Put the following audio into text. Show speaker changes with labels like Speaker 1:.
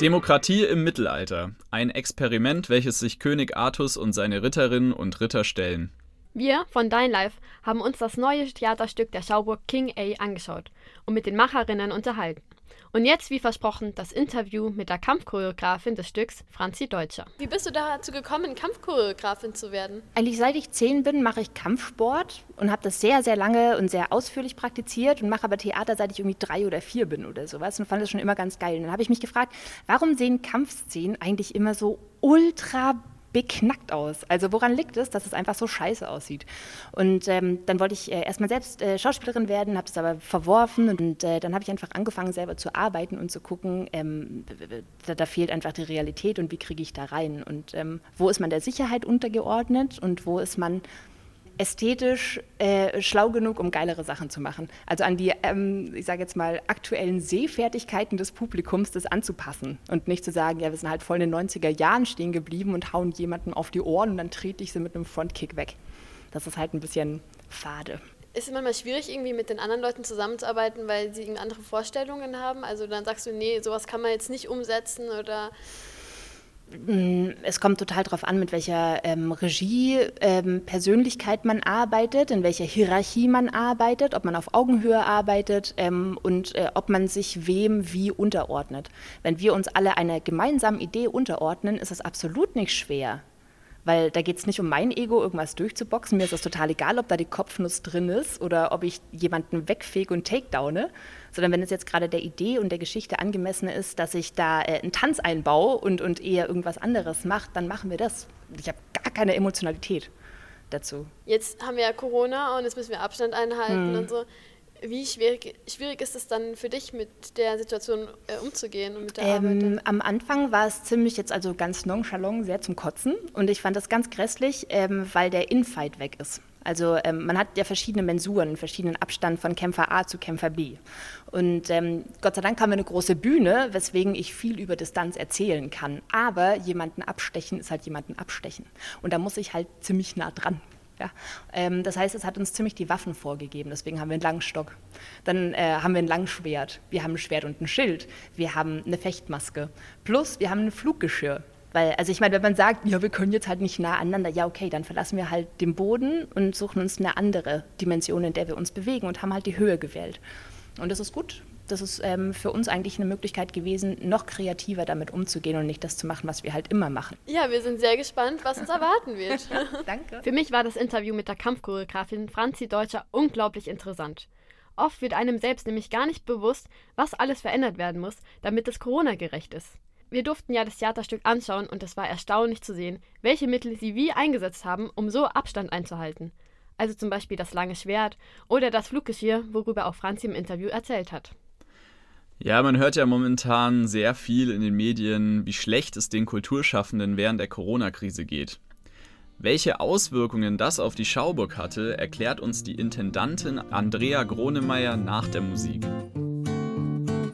Speaker 1: Demokratie im Mittelalter. Ein Experiment, welches sich König Artus und seine Ritterinnen und Ritter stellen.
Speaker 2: Wir von Dein Life haben uns das neue Theaterstück der Schauburg King A angeschaut und mit den Macherinnen unterhalten. Und jetzt, wie versprochen, das Interview mit der Kampfchoreografin des Stücks, Franzi Deutscher.
Speaker 3: Wie bist du dazu gekommen, Kampfchoreografin zu werden?
Speaker 4: Eigentlich seit ich zehn bin, mache ich Kampfsport und habe das sehr, sehr lange und sehr ausführlich praktiziert und mache aber Theater, seit ich irgendwie drei oder vier bin oder sowas und fand das schon immer ganz geil. Und dann habe ich mich gefragt, warum sehen Kampfszenen eigentlich immer so ultra beknackt aus. Also woran liegt es, dass es einfach so scheiße aussieht? Und ähm, dann wollte ich äh, erstmal selbst äh, Schauspielerin werden, habe es aber verworfen und äh, dann habe ich einfach angefangen, selber zu arbeiten und zu gucken, ähm, da, da, fehlt einfach die Realität und wie kriege ich da rein? Und ähm, wo ist man der Sicherheit untergeordnet und wo ist man ästhetisch äh, schlau genug, um geilere Sachen zu machen. Also an die, ähm, ich sage jetzt mal, aktuellen Sehfertigkeiten des Publikums das anzupassen und nicht zu sagen, ja, wir sind halt voll in den 90er Jahren stehen geblieben und hauen jemanden auf die Ohren und dann trete ich sie mit einem Frontkick weg. Das ist halt ein bisschen fade.
Speaker 3: Ist es manchmal schwierig, irgendwie mit den anderen Leuten zusammenzuarbeiten, weil sie andere Vorstellungen haben? Also dann sagst du, nee, sowas kann man jetzt nicht umsetzen oder
Speaker 4: es kommt total darauf an, mit welcher ähm, Regie, ähm, man arbeitet, in welcher Hierarchie man arbeitet, ob man auf Augenhöhe arbeitet ähm, und äh, ob man sich wem wie unterordnet. Wenn wir uns alle einer gemeinsamen Idee unterordnen, ist es absolut nicht schwer, weil da geht es nicht um mein Ego, irgendwas durchzuboxen. Mir ist es total egal, ob da die Kopfnuss drin ist oder ob ich jemanden wegfege und takedowne. Sondern wenn es jetzt gerade der Idee und der Geschichte angemessen ist, dass ich da äh, einen Tanz einbaue und, und eher irgendwas anderes mache, dann machen wir das. Ich habe gar keine Emotionalität dazu.
Speaker 3: Jetzt haben wir ja Corona und jetzt müssen wir Abstand einhalten hm. und so. Wie schwierig, schwierig ist es dann für dich, mit der Situation äh, umzugehen und mit der ähm,
Speaker 4: Arbeit? Am Anfang war es ziemlich jetzt also ganz nonchalant, sehr zum Kotzen. Und ich fand das ganz grässlich, ähm, weil der Infight weg ist. Also ähm, man hat ja verschiedene Mensuren, verschiedenen Abstand von Kämpfer A zu Kämpfer B. Und ähm, Gott sei Dank haben wir eine große Bühne, weswegen ich viel über Distanz erzählen kann. Aber jemanden abstechen ist halt jemanden abstechen. Und da muss ich halt ziemlich nah dran. Ja? Ähm, das heißt, es hat uns ziemlich die Waffen vorgegeben. Deswegen haben wir einen langen Stock. Dann äh, haben wir ein Langschwert. Wir haben ein Schwert und ein Schild. Wir haben eine Fechtmaske. Plus, wir haben ein Fluggeschirr. Weil, also ich meine, wenn man sagt, ja, wir können jetzt halt nicht nah aneinander, ja, okay, dann verlassen wir halt den Boden und suchen uns eine andere Dimension, in der wir uns bewegen und haben halt die Höhe gewählt. Und das ist gut, das ist ähm, für uns eigentlich eine Möglichkeit gewesen, noch kreativer damit umzugehen und nicht das zu machen, was wir halt immer machen.
Speaker 3: Ja, wir sind sehr gespannt, was uns erwarten wird.
Speaker 2: Danke. Für mich war das Interview mit der Kampfchoreografin Franzi Deutscher unglaublich interessant. Oft wird einem selbst nämlich gar nicht bewusst, was alles verändert werden muss, damit es Corona-gerecht ist. Wir durften ja das Theaterstück anschauen und es war erstaunlich zu sehen, welche Mittel sie wie eingesetzt haben, um so Abstand einzuhalten. Also zum Beispiel das lange Schwert oder das Fluggeschirr, worüber auch Franzi im Interview erzählt hat.
Speaker 1: Ja, man hört ja momentan sehr viel in den Medien, wie schlecht es den Kulturschaffenden während der Corona-Krise geht. Welche Auswirkungen das auf die Schauburg hatte, erklärt uns die Intendantin Andrea Gronemeyer nach der Musik.